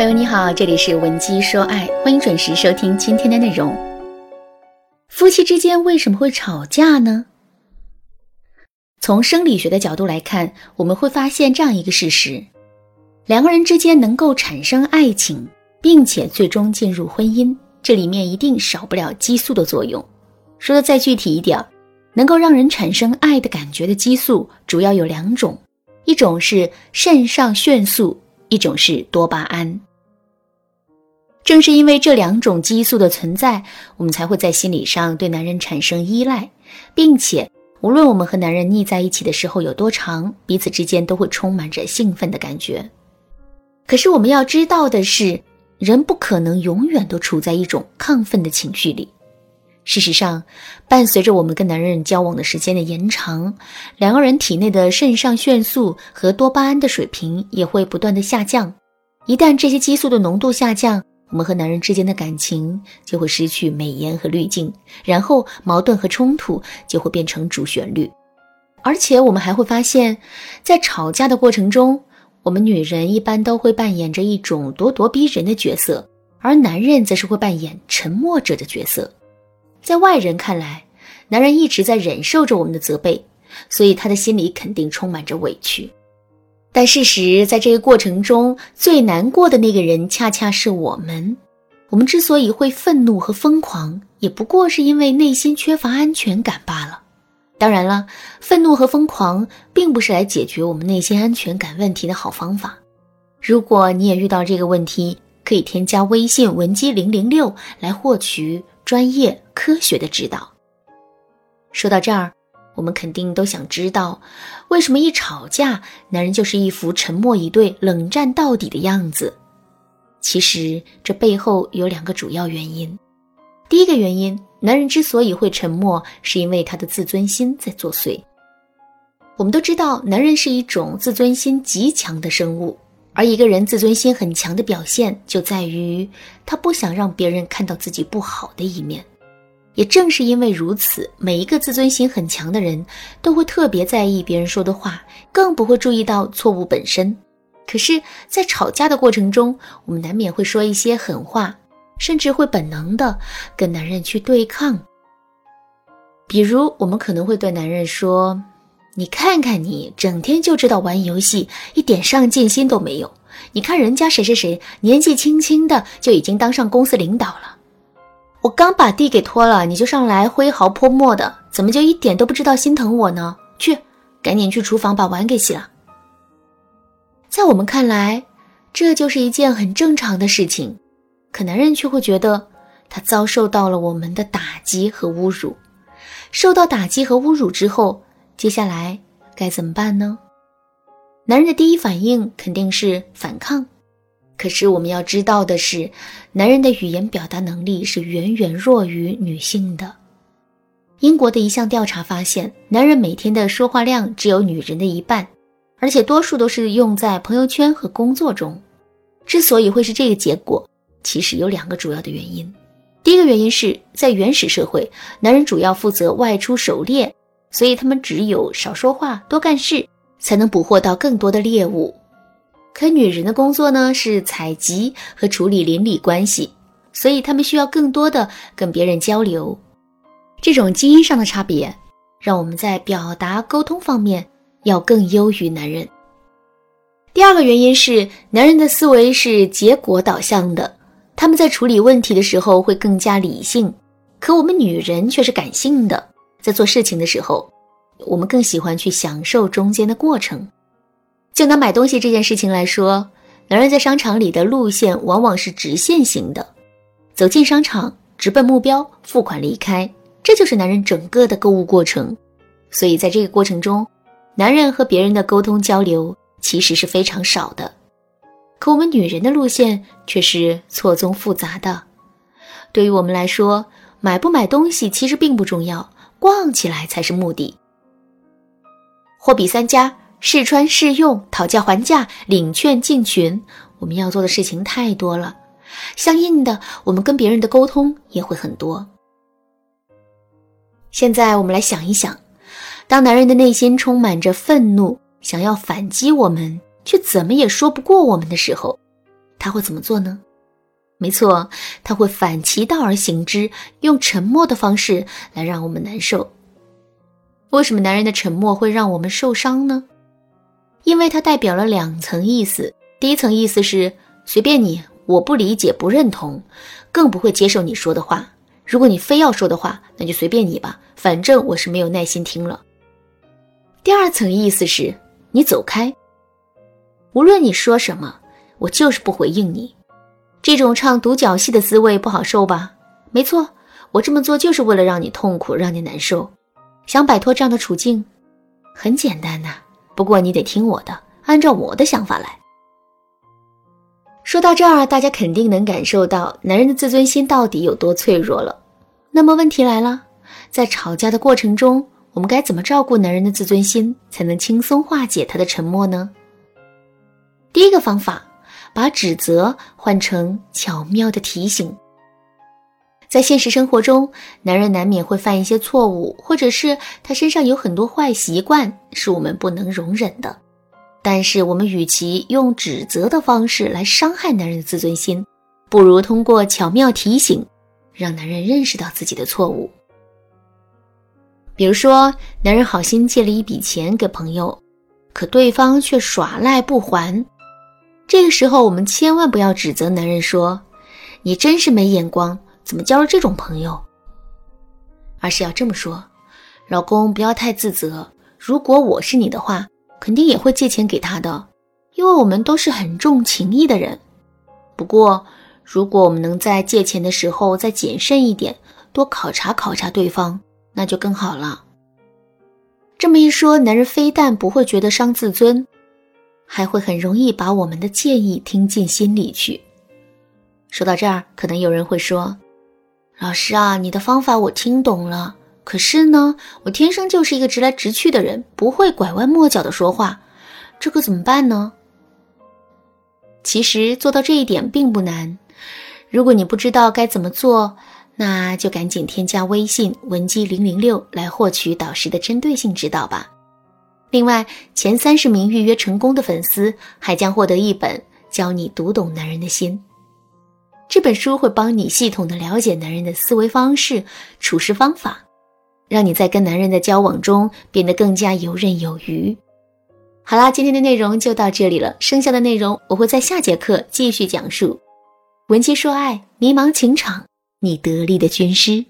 朋友你好，这里是文姬说爱，欢迎准时收听今天的内容。夫妻之间为什么会吵架呢？从生理学的角度来看，我们会发现这样一个事实：两个人之间能够产生爱情，并且最终进入婚姻，这里面一定少不了激素的作用。说的再具体一点，能够让人产生爱的感觉的激素主要有两种，一种是肾上腺素，一种是多巴胺。正是因为这两种激素的存在，我们才会在心理上对男人产生依赖，并且无论我们和男人腻在一起的时候有多长，彼此之间都会充满着兴奋的感觉。可是我们要知道的是，人不可能永远都处在一种亢奋的情绪里。事实上，伴随着我们跟男人交往的时间的延长，两个人体内的肾上腺素和多巴胺的水平也会不断的下降。一旦这些激素的浓度下降，我们和男人之间的感情就会失去美颜和滤镜，然后矛盾和冲突就会变成主旋律。而且我们还会发现，在吵架的过程中，我们女人一般都会扮演着一种咄咄逼人的角色，而男人则是会扮演沉默者的角色。在外人看来，男人一直在忍受着我们的责备，所以他的心里肯定充满着委屈。但事实，在这个过程中最难过的那个人，恰恰是我们。我们之所以会愤怒和疯狂，也不过是因为内心缺乏安全感罢了。当然了，愤怒和疯狂并不是来解决我们内心安全感问题的好方法。如果你也遇到这个问题，可以添加微信文姬零零六来获取专业科学的指导。说到这儿。我们肯定都想知道，为什么一吵架，男人就是一副沉默以对、冷战到底的样子？其实这背后有两个主要原因。第一个原因，男人之所以会沉默，是因为他的自尊心在作祟。我们都知道，男人是一种自尊心极强的生物，而一个人自尊心很强的表现，就在于他不想让别人看到自己不好的一面。也正是因为如此，每一个自尊心很强的人都会特别在意别人说的话，更不会注意到错误本身。可是，在吵架的过程中，我们难免会说一些狠话，甚至会本能的跟男人去对抗。比如，我们可能会对男人说：“你看看你，整天就知道玩游戏，一点上进心都没有。你看人家谁谁谁，年纪轻轻的就已经当上公司领导了。”我刚把地给拖了，你就上来挥毫泼墨的，怎么就一点都不知道心疼我呢？去，赶紧去厨房把碗给洗了。在我们看来，这就是一件很正常的事情，可男人却会觉得他遭受到了我们的打击和侮辱。受到打击和侮辱之后，接下来该怎么办呢？男人的第一反应肯定是反抗。可是我们要知道的是，男人的语言表达能力是远远弱于女性的。英国的一项调查发现，男人每天的说话量只有女人的一半，而且多数都是用在朋友圈和工作中。之所以会是这个结果，其实有两个主要的原因。第一个原因是在原始社会，男人主要负责外出狩猎，所以他们只有少说话、多干事，才能捕获到更多的猎物。可女人的工作呢是采集和处理邻里关系，所以她们需要更多的跟别人交流。这种基因上的差别，让我们在表达沟通方面要更优于男人。第二个原因是，男人的思维是结果导向的，他们在处理问题的时候会更加理性，可我们女人却是感性的，在做事情的时候，我们更喜欢去享受中间的过程。就拿买东西这件事情来说，男人在商场里的路线往往是直线型的，走进商场，直奔目标，付款离开，这就是男人整个的购物过程。所以在这个过程中，男人和别人的沟通交流其实是非常少的。可我们女人的路线却是错综复杂的。对于我们来说，买不买东西其实并不重要，逛起来才是目的。货比三家。试穿试用，讨价还价，领券进群，我们要做的事情太多了，相应的，我们跟别人的沟通也会很多。现在我们来想一想，当男人的内心充满着愤怒，想要反击我们，却怎么也说不过我们的时候，他会怎么做呢？没错，他会反其道而行之，用沉默的方式来让我们难受。为什么男人的沉默会让我们受伤呢？因为它代表了两层意思。第一层意思是随便你，我不理解、不认同，更不会接受你说的话。如果你非要说的话，那就随便你吧，反正我是没有耐心听了。第二层意思是你走开，无论你说什么，我就是不回应你。这种唱独角戏的滋味不好受吧？没错，我这么做就是为了让你痛苦，让你难受。想摆脱这样的处境，很简单呐。不过你得听我的，按照我的想法来。说到这儿，大家肯定能感受到男人的自尊心到底有多脆弱了。那么问题来了，在吵架的过程中，我们该怎么照顾男人的自尊心，才能轻松化解他的沉默呢？第一个方法。把指责换成巧妙的提醒。在现实生活中，男人难免会犯一些错误，或者是他身上有很多坏习惯，是我们不能容忍的。但是，我们与其用指责的方式来伤害男人的自尊心，不如通过巧妙提醒，让男人认识到自己的错误。比如说，男人好心借了一笔钱给朋友，可对方却耍赖不还。这个时候，我们千万不要指责男人说：“你真是没眼光，怎么交了这种朋友？”而是要这么说：“老公，不要太自责。如果我是你的话，肯定也会借钱给他的，因为我们都是很重情义的人。不过，如果我们能在借钱的时候再谨慎一点，多考察考察对方，那就更好了。”这么一说，男人非但不会觉得伤自尊。还会很容易把我们的建议听进心里去。说到这儿，可能有人会说：“老师啊，你的方法我听懂了，可是呢，我天生就是一个直来直去的人，不会拐弯抹角的说话，这可怎么办呢？”其实做到这一点并不难。如果你不知道该怎么做，那就赶紧添加微信文姬零零六来获取导师的针对性指导吧。另外，前三十名预约成功的粉丝还将获得一本《教你读懂男人的心》这本书，会帮你系统的了解男人的思维方式、处事方法，让你在跟男人的交往中变得更加游刃有余。好啦，今天的内容就到这里了，剩下的内容我会在下节课继续讲述。文姬说爱，迷茫情场，你得力的军师。